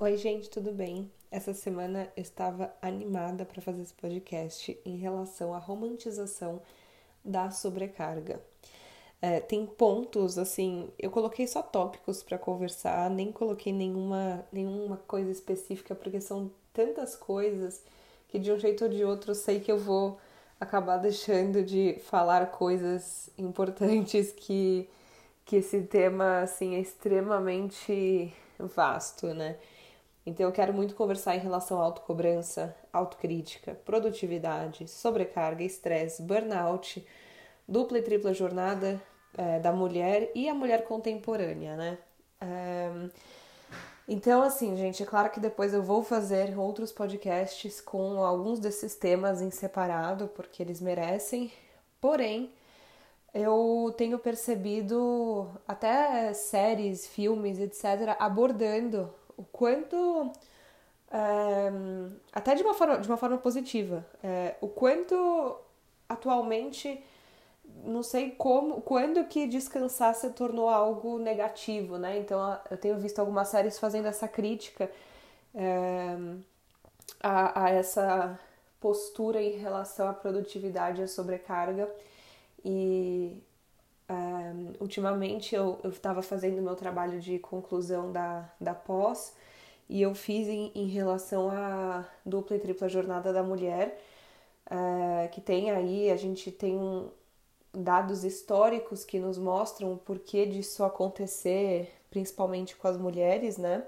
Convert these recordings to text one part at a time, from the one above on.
Oi, gente, tudo bem? Essa semana eu estava animada para fazer esse podcast em relação à romantização da sobrecarga. É, tem pontos, assim, eu coloquei só tópicos para conversar, nem coloquei nenhuma, nenhuma coisa específica, porque são tantas coisas que de um jeito ou de outro eu sei que eu vou acabar deixando de falar coisas importantes que, que esse tema, assim, é extremamente vasto, né? Então eu quero muito conversar em relação à autocobrança, autocrítica, produtividade, sobrecarga, estresse, burnout, dupla e tripla jornada é, da mulher e a mulher contemporânea, né? É, então, assim, gente, é claro que depois eu vou fazer outros podcasts com alguns desses temas em separado, porque eles merecem. Porém, eu tenho percebido até séries, filmes, etc., abordando o quanto. Até de uma forma, de uma forma positiva, é, o quanto atualmente não sei como, quando que descansar se tornou algo negativo, né? Então eu tenho visto algumas séries fazendo essa crítica a, a, essa postura em relação à produtividade e à sobrecarga. E ultimamente eu estava fazendo meu trabalho de conclusão da, da pós e eu fiz em, em relação à dupla e tripla jornada da mulher. É, que tem aí, a gente tem um, dados históricos que nos mostram o porquê disso acontecer, principalmente com as mulheres, né?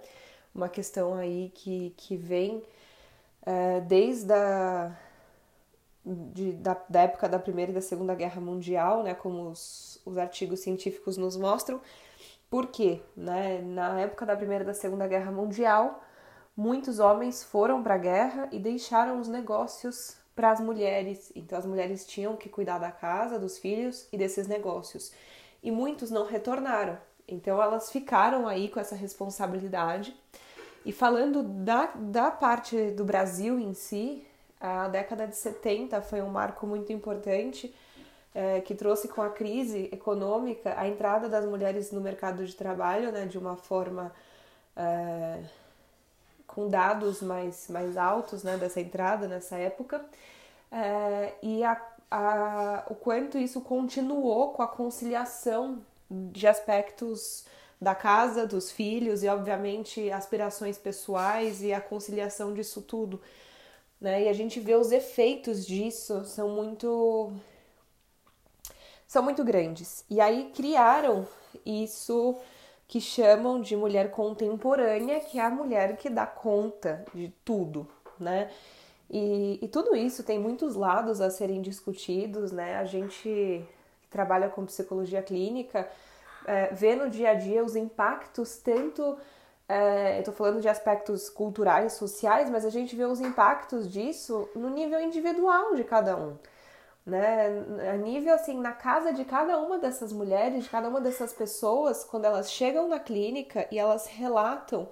Uma questão aí que, que vem é, desde a de, da, da, época da Primeira e da Segunda Guerra Mundial, né? Como os, os artigos científicos nos mostram. Por quê? Né? Na época da Primeira e da Segunda Guerra Mundial, muitos homens foram para a guerra e deixaram os negócios para as mulheres. Então as mulheres tinham que cuidar da casa, dos filhos e desses negócios. E muitos não retornaram. Então elas ficaram aí com essa responsabilidade. E falando da, da parte do Brasil em si, a década de 70 foi um marco muito importante é, que trouxe com a crise econômica a entrada das mulheres no mercado de trabalho né, de uma forma é, com dados mais, mais altos né, dessa entrada nessa época, é, e a, a, o quanto isso continuou com a conciliação de aspectos da casa, dos filhos e, obviamente, aspirações pessoais e a conciliação disso tudo. Né? E a gente vê os efeitos disso são muito são muito grandes. E aí criaram isso que chamam de mulher contemporânea, que é a mulher que dá conta de tudo, né? E, e tudo isso tem muitos lados a serem discutidos, né? A gente que trabalha com psicologia clínica é, vê no dia a dia os impactos tanto é, eu tô falando de aspectos culturais, sociais, mas a gente vê os impactos disso no nível individual de cada um né? A nível assim, na casa de cada uma dessas mulheres, de cada uma dessas pessoas, quando elas chegam na clínica e elas relatam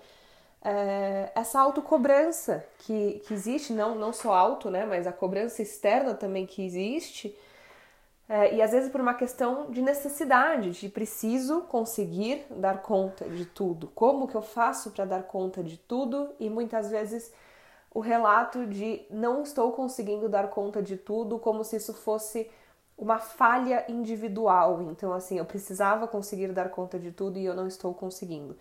é, essa autocobrança que, que existe, não, não só auto, né? Mas a cobrança externa também que existe. É, e às vezes por uma questão de necessidade, de preciso conseguir dar conta de tudo. Como que eu faço para dar conta de tudo? E muitas vezes o relato de não estou conseguindo dar conta de tudo, como se isso fosse uma falha individual. Então, assim, eu precisava conseguir dar conta de tudo e eu não estou conseguindo.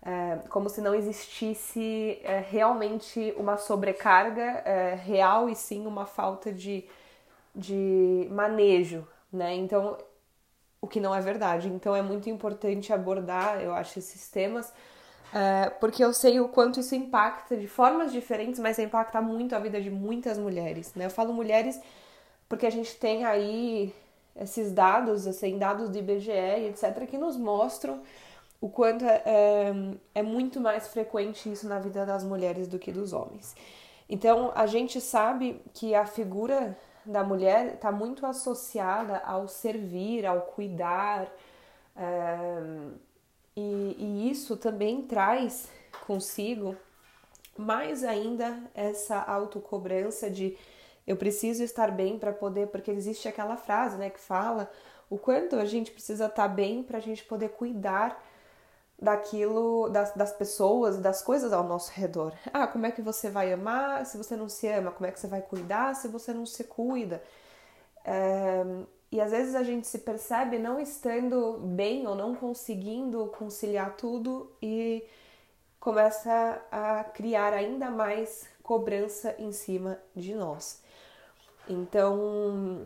É, como se não existisse é, realmente uma sobrecarga é, real e sim uma falta de, de manejo, né? Então, o que não é verdade. Então, é muito importante abordar, eu acho, esses temas porque eu sei o quanto isso impacta de formas diferentes, mas impacta muito a vida de muitas mulheres. Né? Eu falo mulheres porque a gente tem aí esses dados, assim, dados do IBGE etc., que nos mostram o quanto é, é, é muito mais frequente isso na vida das mulheres do que dos homens. Então, a gente sabe que a figura da mulher está muito associada ao servir, ao cuidar. É, e, e isso também traz consigo mais ainda essa autocobrança de eu preciso estar bem para poder, porque existe aquela frase, né, que fala o quanto a gente precisa estar bem para a gente poder cuidar daquilo, das, das pessoas, das coisas ao nosso redor. Ah, como é que você vai amar se você não se ama? Como é que você vai cuidar se você não se cuida? É, e às vezes a gente se percebe não estando bem ou não conseguindo conciliar tudo e começa a criar ainda mais cobrança em cima de nós. Então,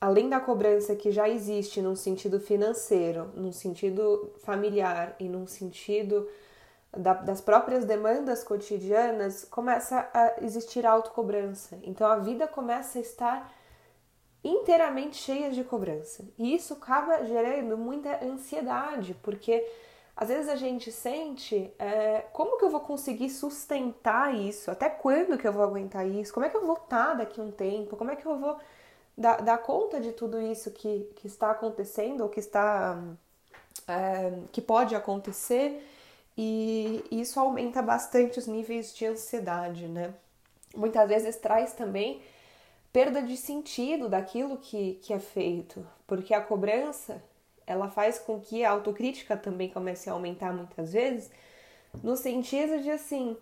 além da cobrança que já existe num sentido financeiro, num sentido familiar e num sentido da, das próprias demandas cotidianas, começa a existir autocobrança. Então a vida começa a estar inteiramente cheia de cobrança. E isso acaba gerando muita ansiedade, porque às vezes a gente sente é, como que eu vou conseguir sustentar isso? Até quando que eu vou aguentar isso? Como é que eu vou estar daqui a um tempo? Como é que eu vou dar, dar conta de tudo isso que, que está acontecendo ou que está é, que pode acontecer e isso aumenta bastante os níveis de ansiedade, né? Muitas vezes traz também perda de sentido daquilo que, que é feito, porque a cobrança ela faz com que a autocrítica também comece a aumentar muitas vezes, no sentido de assim,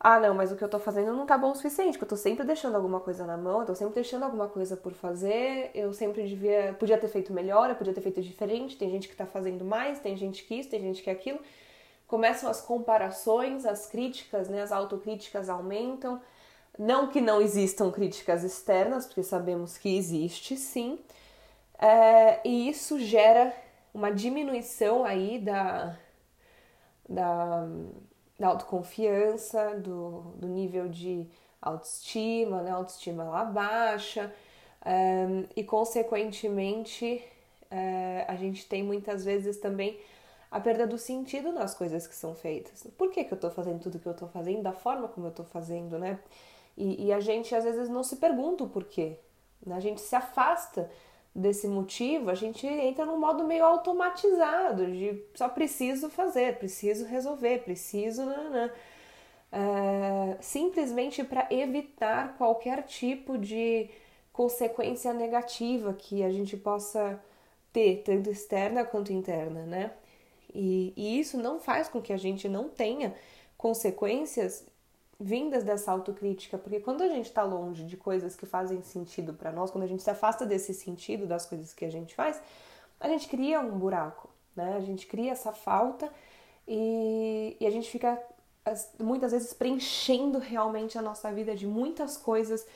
ah, não, mas o que eu tô fazendo não tá bom o suficiente, porque eu tô sempre deixando alguma coisa na mão, eu tô sempre deixando alguma coisa por fazer, eu sempre devia, podia ter feito melhor, eu podia ter feito diferente, tem gente que tá fazendo mais, tem gente que isso, tem gente que aquilo. Começam as comparações, as críticas, né, as autocríticas aumentam. Não que não existam críticas externas, porque sabemos que existe sim, é, e isso gera uma diminuição aí da, da da autoconfiança, do, do nível de autoestima, né? autoestima lá baixa, um, e consequentemente uh, a gente tem muitas vezes também a perda do sentido nas coisas que são feitas. Por que, que eu estou fazendo tudo que eu estou fazendo, da forma como eu estou fazendo, né? E, e, a gente às vezes não se pergunta o porquê, né? A gente se afasta desse motivo, a gente entra num modo meio automatizado de só preciso fazer, preciso resolver, preciso. Nanã. Uh, simplesmente para evitar qualquer tipo de consequência negativa que a gente possa ter, tanto externa quanto interna, né? E, e isso não faz com que a gente não tenha consequências vindas dessa autocrítica, porque quando a gente está longe de coisas que fazem sentido para nós, quando a gente se afasta desse sentido das coisas que a gente faz, a gente cria um buraco, né? A gente cria essa falta e, e a gente fica muitas vezes preenchendo realmente a nossa vida de muitas coisas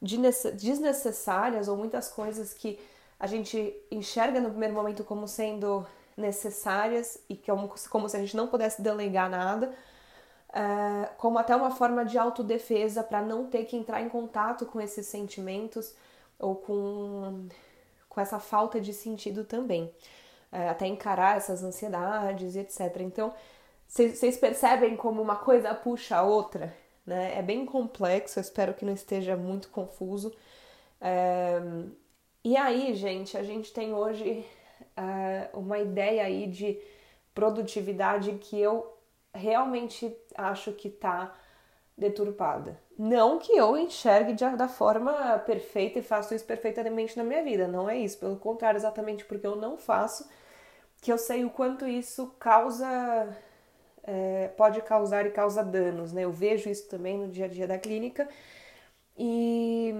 desnecessárias ou muitas coisas que a gente enxerga no primeiro momento como sendo necessárias e que é como se a gente não pudesse delegar nada, uh, como até uma forma de autodefesa para não ter que entrar em contato com esses sentimentos ou com, com essa falta de sentido também. Uh, até encarar essas ansiedades e etc. Então, vocês percebem como uma coisa puxa a outra? Né? É bem complexo, eu espero que não esteja muito confuso. Uh, e aí, gente, a gente tem hoje uh, uma ideia aí de produtividade que eu realmente acho que tá deturpada. Não que eu enxergue de, da forma perfeita e faço isso perfeitamente na minha vida, não é isso. Pelo contrário, exatamente porque eu não faço, que eu sei o quanto isso causa, é, pode causar e causa danos, né? Eu vejo isso também no dia a dia da clínica. E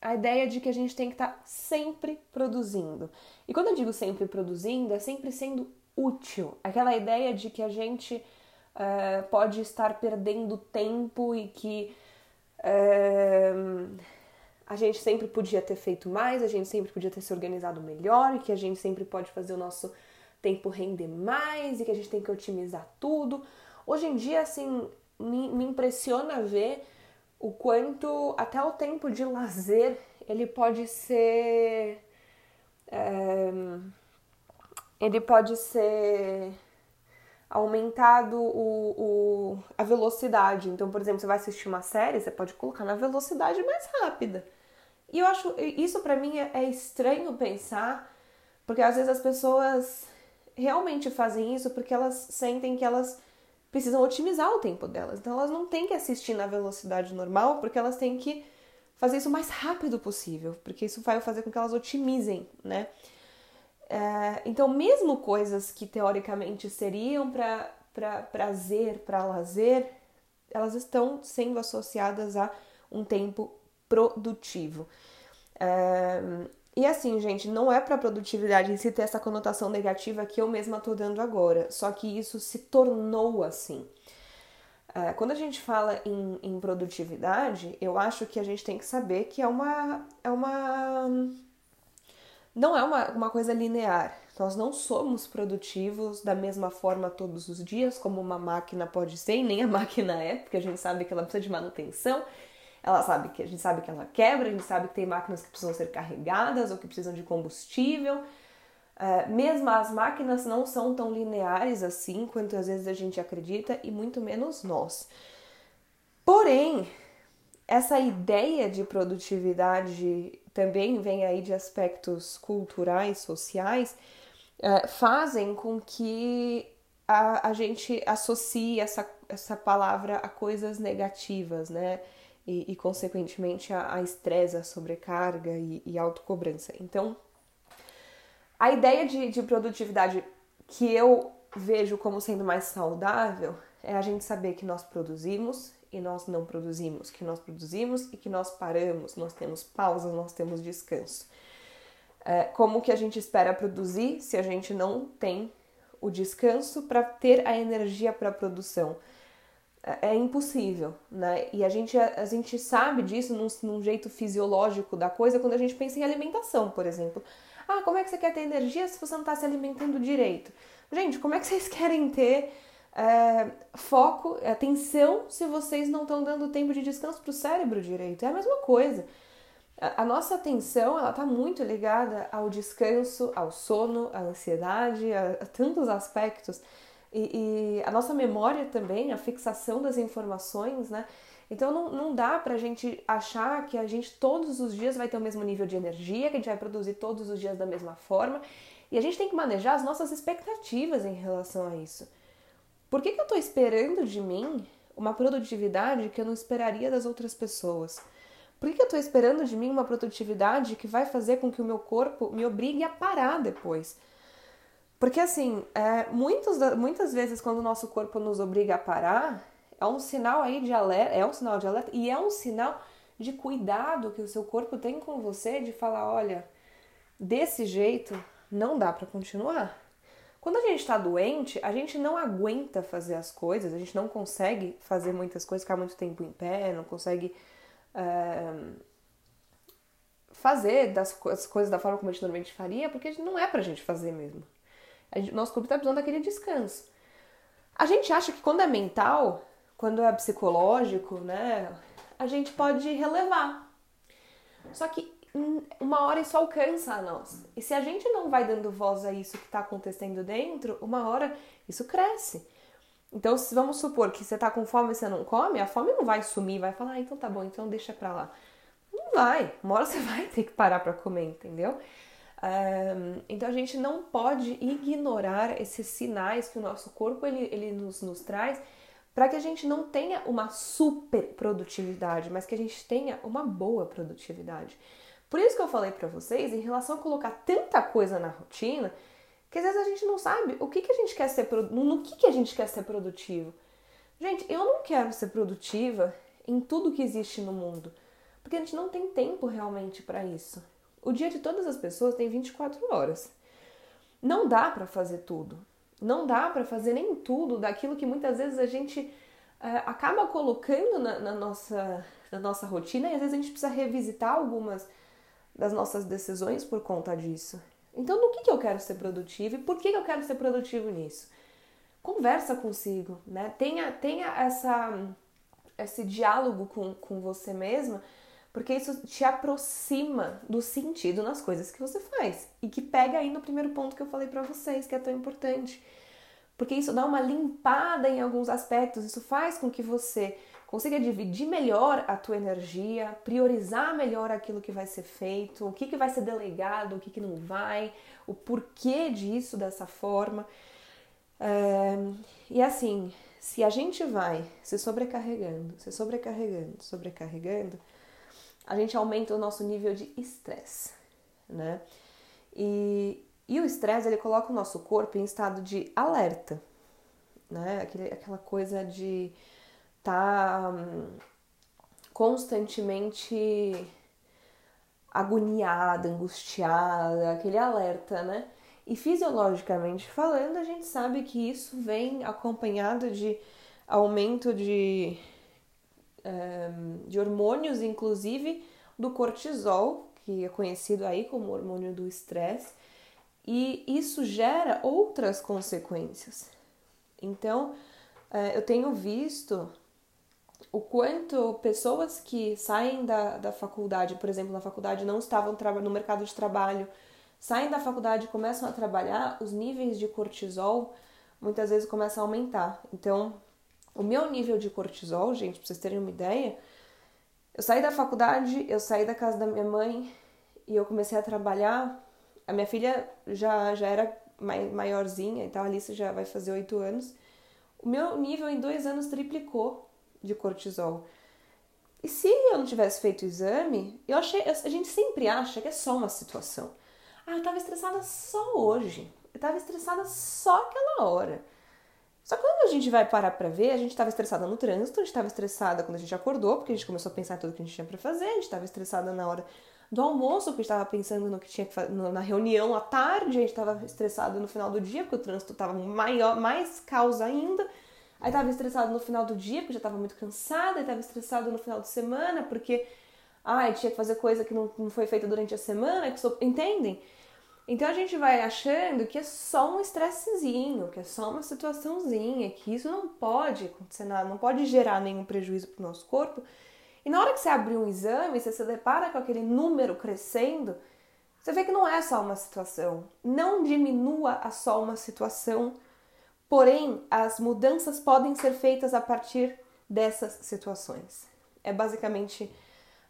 a ideia de que a gente tem que estar tá sempre produzindo. E quando eu digo sempre produzindo, é sempre sendo útil. Aquela ideia de que a gente uh, pode estar perdendo tempo e que uh, a gente sempre podia ter feito mais, a gente sempre podia ter se organizado melhor e que a gente sempre pode fazer o nosso tempo render mais e que a gente tem que otimizar tudo. Hoje em dia, assim, me, me impressiona ver o quanto até o tempo de lazer ele pode ser. É, ele pode ser aumentado o, o, a velocidade. Então, por exemplo, você vai assistir uma série, você pode colocar na velocidade mais rápida. E eu acho isso para mim é, é estranho pensar, porque às vezes as pessoas realmente fazem isso porque elas sentem que elas precisam otimizar o tempo delas. Então elas não têm que assistir na velocidade normal, porque elas têm que fazer isso o mais rápido possível, porque isso vai fazer com que elas otimizem, né? É, então, mesmo coisas que teoricamente seriam para pra prazer, para lazer, elas estão sendo associadas a um tempo produtivo. É, e assim, gente, não é para produtividade em si ter essa conotação negativa que eu mesma estou dando agora, só que isso se tornou assim. É, quando a gente fala em, em, produtividade, eu acho que a gente tem que saber que é uma. É uma não é uma, uma coisa linear. Nós não somos produtivos da mesma forma todos os dias, como uma máquina pode ser, e nem a máquina é, porque a gente sabe que ela precisa de manutenção, ela sabe que a gente sabe que ela quebra, a gente sabe que tem máquinas que precisam ser carregadas ou que precisam de combustível. É, mesmo as máquinas não são tão lineares assim quanto às vezes a gente acredita e muito menos nós. Porém, essa ideia de produtividade também vem aí de aspectos culturais, sociais, é, fazem com que a, a gente associe essa, essa palavra a coisas negativas, né? e, e consequentemente, a estresse, a, a, sobrecarga e, e autocobrança. Então, a ideia de, de produtividade que eu vejo como sendo mais saudável é a gente saber que nós produzimos e nós não produzimos, que nós produzimos e que nós paramos, nós temos pausas, nós temos descanso. É, como que a gente espera produzir se a gente não tem o descanso para ter a energia para a produção? É, é impossível, né? E a gente, a, gente sabe disso num, num, jeito fisiológico da coisa quando a gente pensa em alimentação, por exemplo. Ah, como é que você quer ter energia se você não está se alimentando direito? Gente, como é que vocês querem ter é, foco, atenção, se vocês não estão dando tempo de descanso para o cérebro direito? É a mesma coisa. A, nossa atenção, ela está muito ligada ao descanso, ao sono, à ansiedade, a, a tantos aspectos. E, e, a nossa memória também, a fixação das informações, né? Então não, não dá pra gente achar que a gente todos os dias vai ter o mesmo nível de energia, que a gente vai produzir todos os dias da mesma forma. E a gente tem que manejar as nossas expectativas em relação a isso. Por que, que eu tô esperando de mim uma produtividade que eu não esperaria das outras pessoas? Por que, que eu tô esperando de mim uma produtividade que vai fazer com que o meu corpo me obrigue a parar depois? Porque, assim, é, muitos, muitas vezes quando o nosso corpo nos obriga a parar, é um sinal aí de alerta, é um sinal de alerta e é um sinal de cuidado que o seu corpo tem com você de falar, olha, desse jeito não dá para continuar. Quando a gente está doente, a gente não aguenta fazer as coisas, a gente não consegue fazer muitas coisas, ficar muito tempo em pé, não consegue é, fazer das, as coisas da forma como a gente normalmente faria, porque não é pra gente fazer mesmo. Gente, nosso corpo está precisando daquele descanso. A gente acha que quando é mental, quando é psicológico, né, a gente pode relevar. Só que uma hora isso alcança a nós. E se a gente não vai dando voz a isso que está acontecendo dentro, uma hora isso cresce. Então, vamos supor que você está com fome e você não come, a fome não vai sumir, vai falar, ah, então tá bom, então deixa pra lá. Não vai. Uma hora você vai ter que parar para comer, entendeu? Um, então a gente não pode ignorar esses sinais que o nosso corpo ele, ele nos, nos traz para que a gente não tenha uma super produtividade, mas que a gente tenha uma boa produtividade. Por isso que eu falei para vocês em relação a colocar tanta coisa na rotina, que às vezes a gente não sabe o que, que a gente quer ser no que, que a gente quer ser produtivo. Gente, eu não quero ser produtiva em tudo que existe no mundo, porque a gente não tem tempo realmente para isso. O dia de todas as pessoas tem 24 horas. Não dá para fazer tudo. Não dá para fazer nem tudo daquilo que muitas vezes a gente é, acaba colocando na, na, nossa, na nossa rotina e às vezes a gente precisa revisitar algumas das nossas decisões por conta disso. Então, no que, que eu quero ser produtivo e por que, que eu quero ser produtivo nisso? Conversa consigo, né? Tenha, tenha essa, esse diálogo com, com você mesma porque isso te aproxima do sentido nas coisas que você faz e que pega aí no primeiro ponto que eu falei para vocês, que é tão importante. Porque isso dá uma limpada em alguns aspectos, isso faz com que você consiga dividir melhor a tua energia, priorizar melhor aquilo que vai ser feito, o que, que vai ser delegado, o que, que não vai, o porquê disso dessa forma. É, e assim, se a gente vai se sobrecarregando, se sobrecarregando, sobrecarregando, a gente aumenta o nosso nível de estresse, né? E, E o estresse ele coloca o nosso corpo em estado de alerta, né? Aquele, aquela coisa de estar tá, hum, constantemente agoniada, angustiada, aquele alerta, né? E fisiologicamente falando, a gente sabe que isso vem acompanhado de aumento de, de hormônios, inclusive do cortisol, que é conhecido aí como hormônio do estresse, e isso gera outras consequências. Então, uh, eu tenho visto o quanto pessoas que saem da, da faculdade, por exemplo, na faculdade não estavam no mercado de trabalho, saem da faculdade e começam a trabalhar, os níveis de cortisol muitas vezes começam a aumentar. Então, o meu nível de cortisol, gente, pra vocês terem uma ideia, eu saí da faculdade, eu saí da casa da minha mãe e eu comecei a trabalhar. A minha filha já, já era maiorzinha, então a Alice já vai fazer oito anos. O meu nível em dois anos triplicou de cortisol. E se eu não tivesse feito o exame, eu achei, a gente sempre acha que é só uma situação. Ah, eu tava estressada só hoje. Eu tava estressada só aquela hora. Só que quando a gente vai parar pra ver, a gente tava estressada no trânsito, a gente tava estressada quando a gente acordou, porque a gente começou a pensar em tudo que a gente tinha pra fazer, a gente tava estressada na hora do almoço, porque a gente tava pensando no que tinha que fazer na reunião à tarde, a gente tava estressado no final do dia, porque o trânsito tava maior, mais caos ainda. Aí tava estressado no final do dia, porque já tava muito cansada, aí tava estressado no final de semana, porque ai, tinha que fazer coisa que não, não foi feita durante a semana, que sou, entendem? Então a gente vai achando que é só um estressezinho, que é só uma situaçãozinha, que isso não pode acontecer nada, não pode gerar nenhum prejuízo para o nosso corpo. E na hora que você abrir um exame, você se depara com aquele número crescendo, você vê que não é só uma situação. Não diminua a só uma situação Porém, as mudanças podem ser feitas a partir dessas situações. É basicamente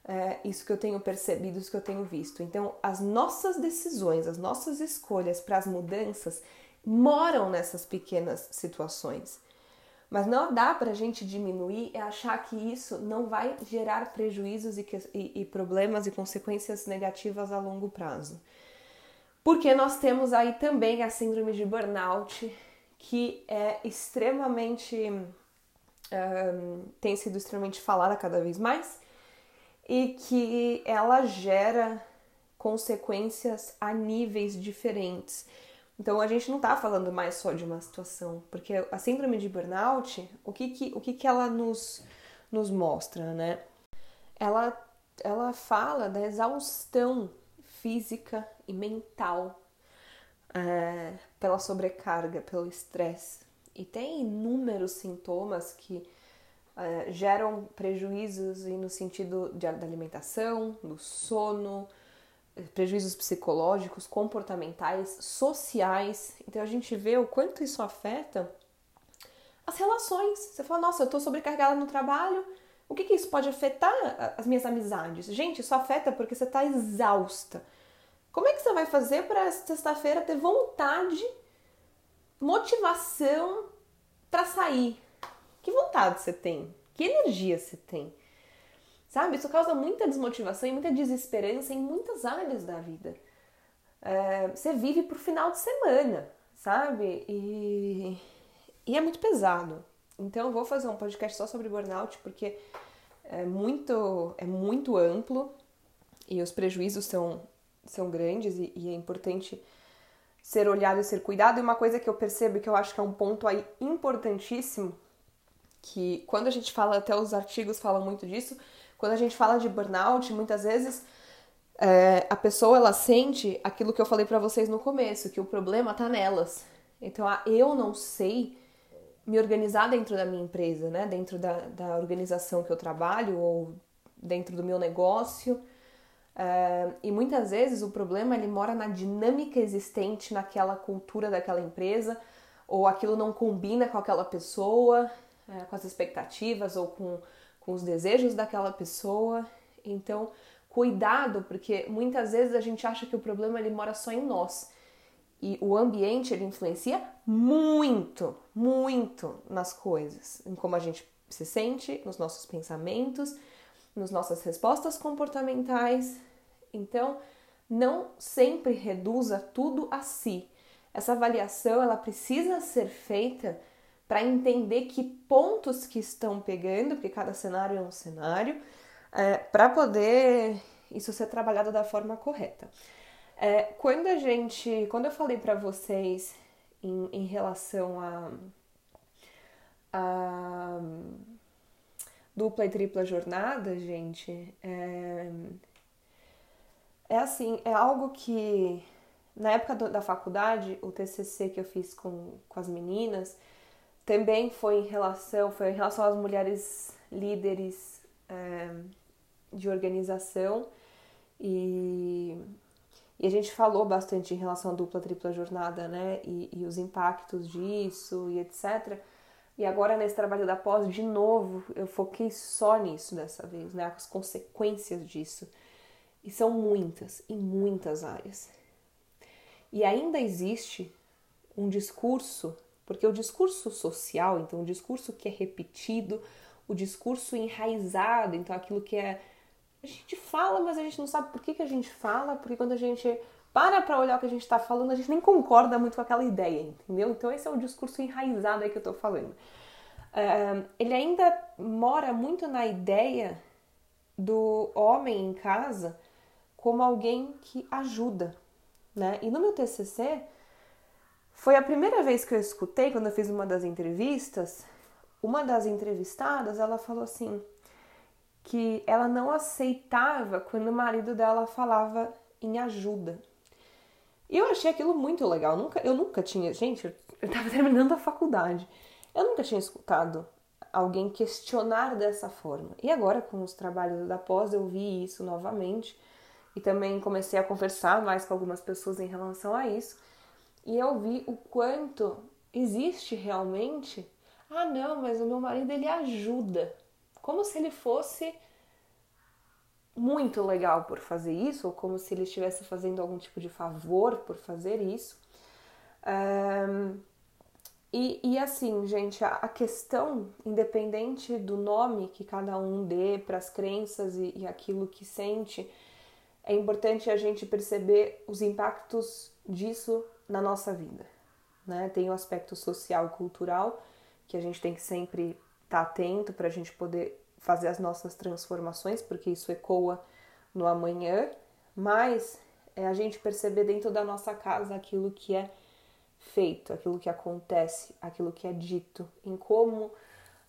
é, isso que eu tenho percebido, isso que eu tenho visto. Então, as nossas decisões, as nossas escolhas para as mudanças moram nessas pequenas situações. Mas não dá para a gente diminuir e achar que isso não vai gerar prejuízos e, e, e problemas e consequências negativas a longo prazo. Porque nós temos aí também a síndrome de burnout, que é extremamente. Um, tem sido extremamente falada cada vez mais e que ela gera consequências a níveis diferentes. Então a gente não está falando mais só de uma situação, porque a síndrome de burnout, o que que, o que, que ela nos, nos mostra, né? Ela, ela fala da exaustão física e mental é, pela sobrecarga, pelo estresse. E tem inúmeros sintomas que é, geram prejuízos no sentido de, da alimentação, do sono, prejuízos psicológicos, comportamentais, sociais. Então a gente vê o quanto isso afeta as relações. Você fala, nossa, eu tô sobrecarregada no trabalho, o que, que isso pode afetar as minhas amizades? Gente, isso afeta porque você está exausta. Como é que você vai fazer para sexta-feira ter vontade, motivação para sair? Que vontade você tem? Que energia você tem? Sabe? Isso causa muita desmotivação e muita desesperança em muitas áreas da vida. É, você vive pro final de semana, sabe? E, e é muito pesado. Então eu vou fazer um podcast só sobre burnout porque é muito, é muito amplo e os prejuízos são são grandes e, e é importante ser olhado e ser cuidado. E uma coisa que eu percebo que eu acho que é um ponto aí importantíssimo, que quando a gente fala, até os artigos falam muito disso, quando a gente fala de burnout, muitas vezes é, a pessoa ela sente aquilo que eu falei para vocês no começo, que o problema tá nelas. Então, ah, eu não sei me organizar dentro da minha empresa, né? Dentro da, da organização que eu trabalho ou dentro do meu negócio. Uh, e muitas vezes o problema ele mora na dinâmica existente naquela cultura daquela empresa, ou aquilo não combina com aquela pessoa, uh, com as expectativas ou com, com os desejos daquela pessoa. Então, cuidado, porque muitas vezes a gente acha que o problema ele mora só em nós. E o ambiente ele influencia muito, muito nas coisas, em como a gente se sente, nos nossos pensamentos nas nossas respostas comportamentais. Então, não sempre reduza tudo a si. Essa avaliação ela precisa ser feita para entender que pontos que estão pegando, porque cada cenário é um cenário, é, para poder isso ser trabalhado da forma correta. É, quando a gente, quando eu falei para vocês em, em, relação a, a dupla e tripla jornada, gente, é, é assim, é algo que na época do, da faculdade, o TCC que eu fiz com, com as meninas também foi em relação, foi em relação às mulheres líderes é, de organização e, e a gente falou bastante em relação à dupla, tripla jornada, né, e, e os impactos disso e etc. E agora nesse trabalho da pós, de novo, eu foquei só nisso dessa vez, né, as consequências disso e são muitas, em muitas áreas. E ainda existe um discurso, porque o discurso social, então o discurso que é repetido, o discurso enraizado, então aquilo que é. A gente fala, mas a gente não sabe por que, que a gente fala, porque quando a gente para para olhar o que a gente está falando, a gente nem concorda muito com aquela ideia, entendeu? Então esse é o discurso enraizado aí que eu estou falando. Uh, ele ainda mora muito na ideia do homem em casa como alguém que ajuda, né? E no meu TCC foi a primeira vez que eu escutei quando eu fiz uma das entrevistas, uma das entrevistadas, ela falou assim que ela não aceitava quando o marido dela falava em ajuda. E eu achei aquilo muito legal. Eu nunca, eu nunca tinha, gente, eu estava terminando a faculdade. Eu nunca tinha escutado alguém questionar dessa forma. E agora com os trabalhos da pós eu vi isso novamente e também comecei a conversar mais com algumas pessoas em relação a isso. E eu vi o quanto existe realmente. Ah, não, mas o meu marido ele ajuda. Como se ele fosse muito legal por fazer isso, ou como se ele estivesse fazendo algum tipo de favor por fazer isso. Um, e, e, assim, gente, a, a, questão, independente do nome que cada um dê para as crenças e, e aquilo que sente, é importante a gente perceber os impactos disso na nossa vida. Né? Tem o aspecto social e cultural, que a gente tem que sempre estar tá atento para a gente poder fazer as nossas transformações, porque isso ecoa no amanhã, mas é a gente perceber dentro da nossa casa aquilo que é feito, aquilo que acontece, aquilo que é dito, em como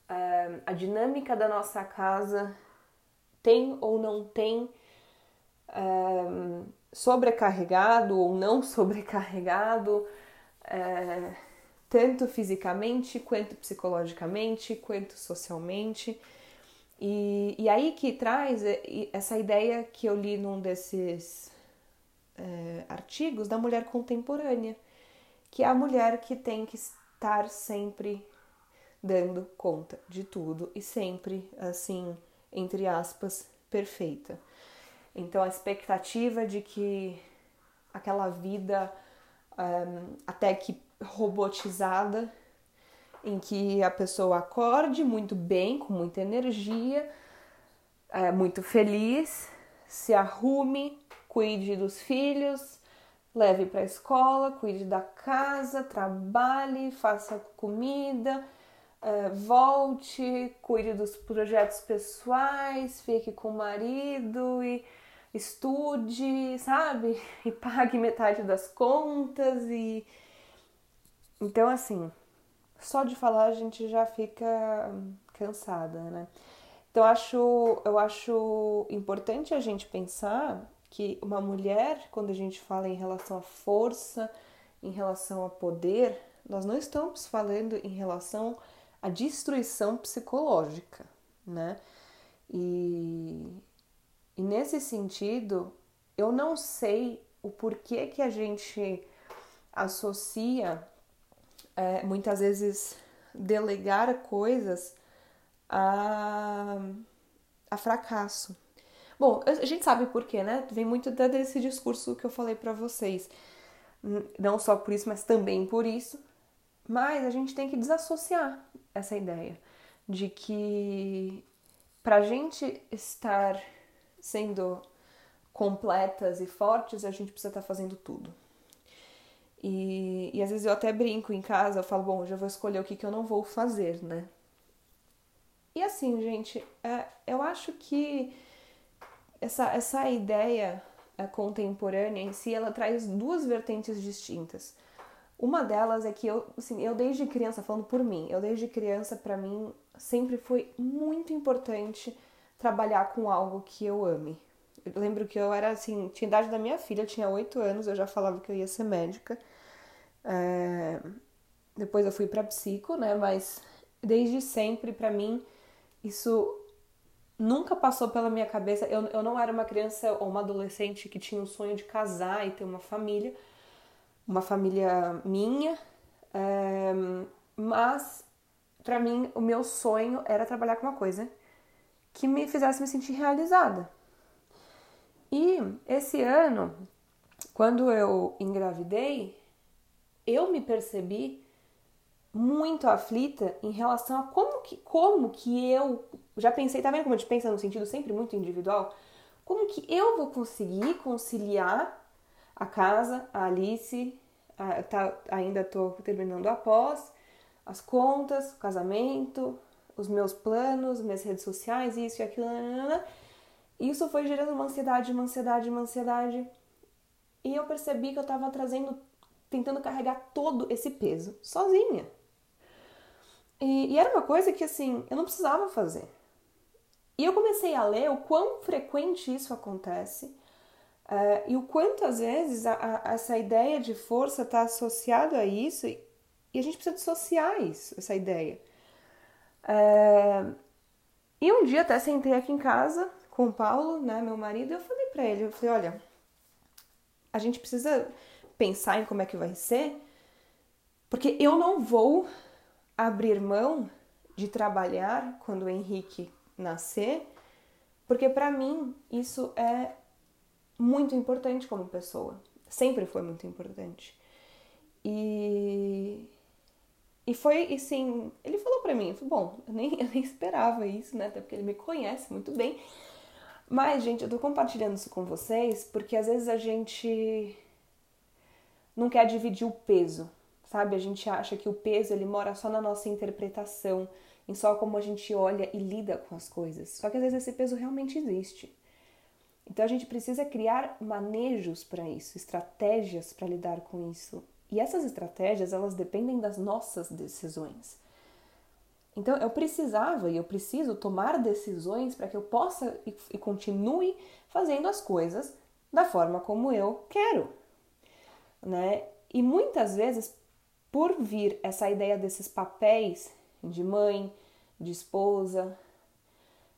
é, a dinâmica da nossa casa tem ou não tem é, sobrecarregado ou não sobrecarregado, é, tanto fisicamente, quanto psicologicamente, quanto socialmente. E, e aí que traz essa ideia que eu li num desses é, artigos da mulher contemporânea, que é a mulher que tem que estar sempre dando conta de tudo e sempre, assim, entre aspas, perfeita. Então a expectativa de que aquela vida um, até que robotizada, em que a pessoa acorde muito bem, com muita energia, é, muito feliz, se arrume, cuide dos filhos, leve para a escola, cuide da casa, trabalhe, faça comida, é, volte, cuide dos projetos pessoais, fique com o marido e estude, sabe? E pague metade das contas e então assim, só de falar a gente já fica cansada, né? Então acho, eu acho importante a gente pensar que uma mulher, quando a gente fala em relação à força, em relação a poder, nós não estamos falando em relação à destruição psicológica, né? E, e nesse sentido, eu não sei o porquê que a gente associa é, muitas vezes delegar coisas a, a fracasso. Bom, a gente sabe por quê, né? Vem muito desse discurso que eu falei para vocês. Não só por isso, mas também por isso. Mas a gente tem que desassociar essa ideia de que pra gente estar sendo completas e fortes, a gente precisa estar tá fazendo tudo. E, e às vezes eu até brinco em casa, eu falo, bom, já vou escolher o que, que eu não vou fazer, né? E assim, gente, é, eu acho que essa, essa ideia é, contemporânea em si, ela traz duas vertentes distintas. Uma delas é que eu, assim, eu desde criança, falando por mim, eu desde criança, para mim, sempre foi muito importante trabalhar com algo que eu ame. Eu lembro que eu era assim, tinha idade da minha filha, tinha oito anos, eu já falava que eu ia ser médica. É... Depois eu fui para psico, né? Mas desde sempre, para mim, isso nunca passou pela minha cabeça. Eu, eu não era uma criança ou uma adolescente que tinha o sonho de casar e ter uma família, uma família minha. É... Mas, para mim, o meu sonho era trabalhar com uma coisa que me fizesse me sentir realizada. E esse ano, quando eu engravidei, eu me percebi muito aflita em relação a como que, como que eu. Já pensei, tá vendo como a gente pensa no sentido sempre muito individual? Como que eu vou conseguir conciliar a casa, a Alice, a, tá, ainda tô terminando a pós, as contas, o casamento, os meus planos, minhas redes sociais, isso e aquilo, nanana, isso foi gerando uma ansiedade, uma ansiedade, uma ansiedade. E eu percebi que eu estava trazendo, tentando carregar todo esse peso sozinha. E, e, era uma coisa que, assim, eu não precisava fazer. E eu comecei a ler o quão frequente isso acontece uh, e o quanto, às vezes, a, a, essa ideia de força está associada a isso e, e, a gente precisa dissociar isso, essa ideia. Uh, e um dia até sentei aqui em casa com o Paulo, né, meu marido, eu falei para ele, eu falei, olha, a gente precisa pensar em como é que vai ser, porque eu não vou abrir mão de trabalhar quando o Henrique nascer, porque para mim isso é muito importante como pessoa, sempre foi muito importante. E e foi assim, ele falou para mim, bom, eu nem, eu nem esperava isso, né? Até porque ele me conhece muito bem. Mas, gente, eu tô compartilhando isso com vocês porque às vezes a gente não quer dividir o peso, sabe? A gente acha que o peso ele mora só na nossa interpretação, em só como a gente olha e lida com as coisas. Só que às vezes esse peso realmente existe. Então a gente precisa criar manejos para isso, estratégias para lidar com isso. E essas estratégias, elas dependem das nossas decisões. Então eu precisava e eu preciso tomar decisões para que eu possa e, e continue fazendo as coisas da forma como eu quero, né? E muitas vezes, por vir essa ideia desses papéis de mãe, de esposa,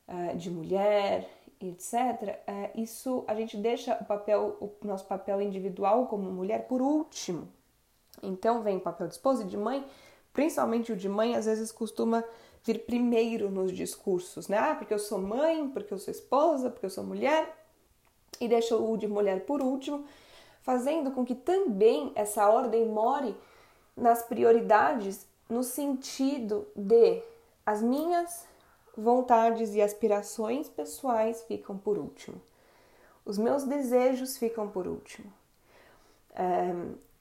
eh, de mulher, etc., eh, isso a gente deixa o papel, o nosso papel individual como mulher por último. Então vem o papel de esposa e de mãe principalmente o de mãe, às vezes costuma vir primeiro nos discursos, né? Ah, porque eu sou mãe, porque eu sou esposa, porque eu sou mulher, e deixa o de mulher por último, fazendo com que também essa ordem more nas prioridades no sentido de as minhas vontades e aspirações pessoais ficam por último. Os meus desejos ficam por último. É,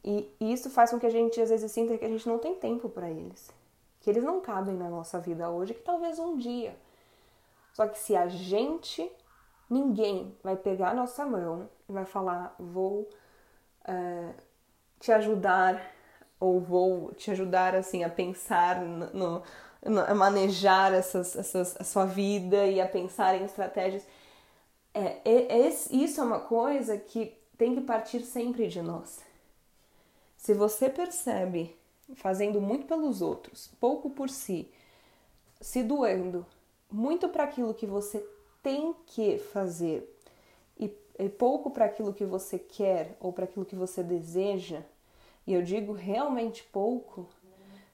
e, isso faz com que a gente às vezes sinta que a gente não tem tempo para eles, que eles não cabem na nossa vida hoje, que talvez um dia. Só que se a gente, ninguém vai pegar a nossa mão e vai falar, vou é, te ajudar ou vou te ajudar assim a pensar no, no a manejar essas, essas, a sua vida e a pensar em estratégias. É, é, é, isso é uma coisa que tem que partir sempre de nós. Se você percebe fazendo muito pelos outros, pouco por si, se doendo muito para aquilo que você tem que fazer e, e pouco para aquilo que você quer ou para aquilo que você deseja, e eu digo realmente pouco,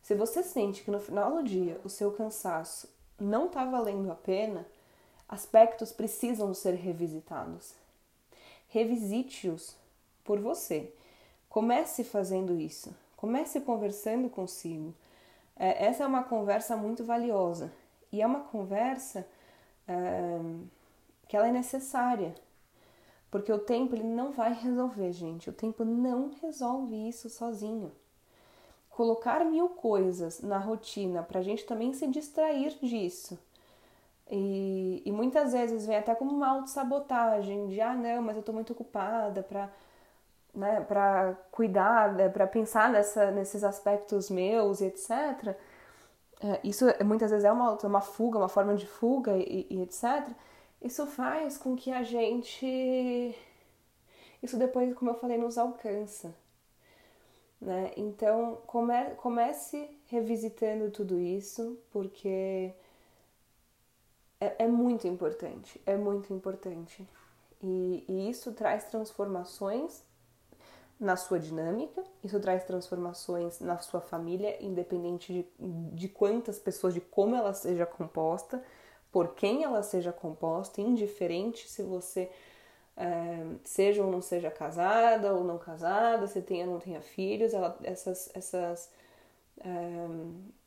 se você sente que no final do dia o seu cansaço não está valendo a pena, aspectos precisam ser revisitados. Revisite-os por você. Comece fazendo isso. Comece conversando consigo. É, essa é uma conversa muito valiosa e é uma conversa é, que ela é necessária, Porque o tempo ele não vai resolver, gente. O tempo não resolve isso sozinho. Colocar mil coisas na rotina para a gente também se distrair disso. E, e, muitas vezes vem até como uma autossabotagem de ah não, mas eu estou muito ocupada para né, para cuidar, né, para pensar nessa, nesses aspectos meus e etc. É, isso muitas vezes é uma, uma fuga, uma forma de fuga e, e etc. Isso faz com que a gente. Isso depois, como eu falei, nos alcança. Né? Então, come, comece revisitando tudo isso, porque é, é muito importante, é muito importante. E, e isso traz transformações na sua dinâmica, isso traz transformações na sua família, independente de, de quantas pessoas, de como ela seja composta, por quem ela seja composta, indiferente se você é, seja ou não seja casada ou não casada, se tenha ou não tenha filhos, ela, essas, essas, é,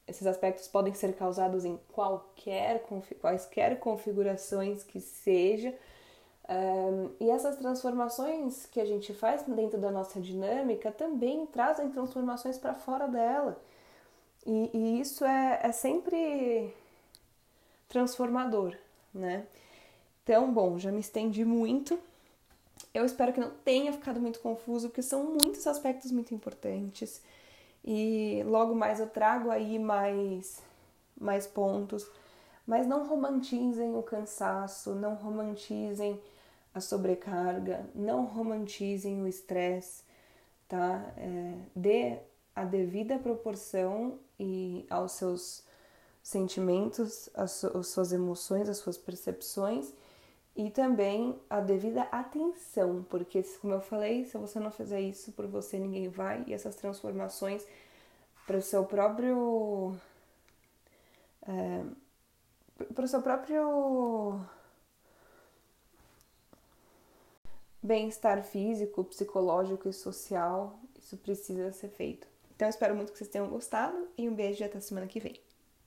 esses aspectos podem ser causados em qualquer, quaisquer configurações que seja, um, e essas transformações que a gente faz dentro da nossa dinâmica também trazem transformações para fora dela. E, e isso é, é, sempre transformador, né? Então, bom, já me estendi muito. Eu espero que não tenha ficado muito confuso, porque são muitos aspectos muito importantes. E logo mais eu trago aí mais, mais pontos. Mas não romantizem o cansaço, não romantizem a sobrecarga, não romantizem o estresse, tá? É, dê a devida proporção e aos seus sentimentos, às suas emoções, às suas percepções e também a devida atenção, porque como eu falei, se você não fizer isso por você, ninguém vai, e essas transformações para o seu próprio. É, para o seu próprio bem-estar físico, psicológico e social, isso precisa ser feito. Então, espero muito que vocês tenham gostado e um beijo e até semana que vem.